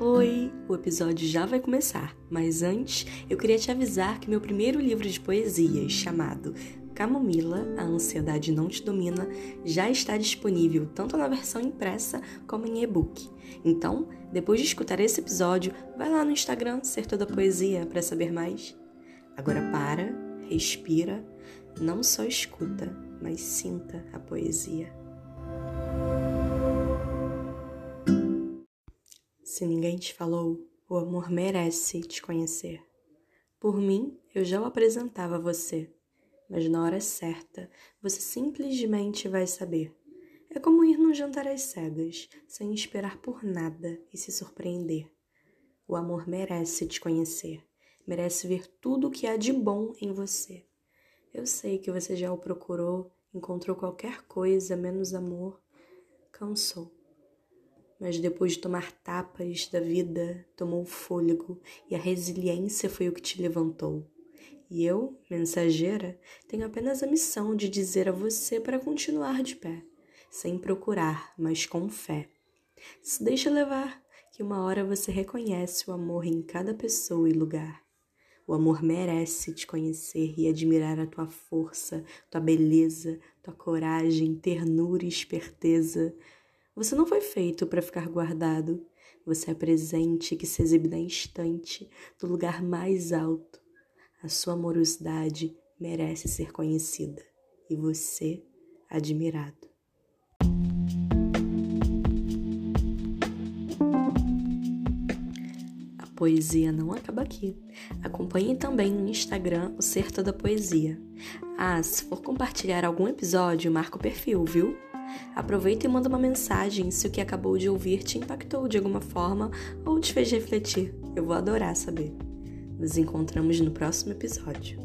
Oi! O episódio já vai começar, mas antes eu queria te avisar que meu primeiro livro de poesias, chamado Camomila, A Ansiedade Não Te Domina, já está disponível tanto na versão impressa como em e-book. Então, depois de escutar esse episódio, vai lá no Instagram Ser Toda Poesia para saber mais. Agora para, respira, não só escuta, mas sinta a poesia. Se ninguém te falou, o amor merece te conhecer. Por mim, eu já o apresentava a você, mas na hora certa, você simplesmente vai saber. É como ir num jantar às cegas, sem esperar por nada e se surpreender. O amor merece te conhecer, merece ver tudo o que há de bom em você. Eu sei que você já o procurou, encontrou qualquer coisa menos amor, cansou mas depois de tomar tapas da vida, tomou fôlego e a resiliência foi o que te levantou. E eu, mensageira, tenho apenas a missão de dizer a você para continuar de pé, sem procurar, mas com fé. Se deixa levar, que uma hora você reconhece o amor em cada pessoa e lugar. O amor merece te conhecer e admirar a tua força, tua beleza, tua coragem, ternura e esperteza você não foi feito para ficar guardado. Você é presente que se exibe na instante, do lugar mais alto. A sua amorosidade merece ser conhecida e você admirado. A poesia não acaba aqui. Acompanhe também no Instagram o Certo da Poesia. Ah, se for compartilhar algum episódio, marca o perfil, viu? Aproveita e manda uma mensagem se o que acabou de ouvir te impactou de alguma forma ou te fez refletir. Eu vou adorar saber. Nos encontramos no próximo episódio.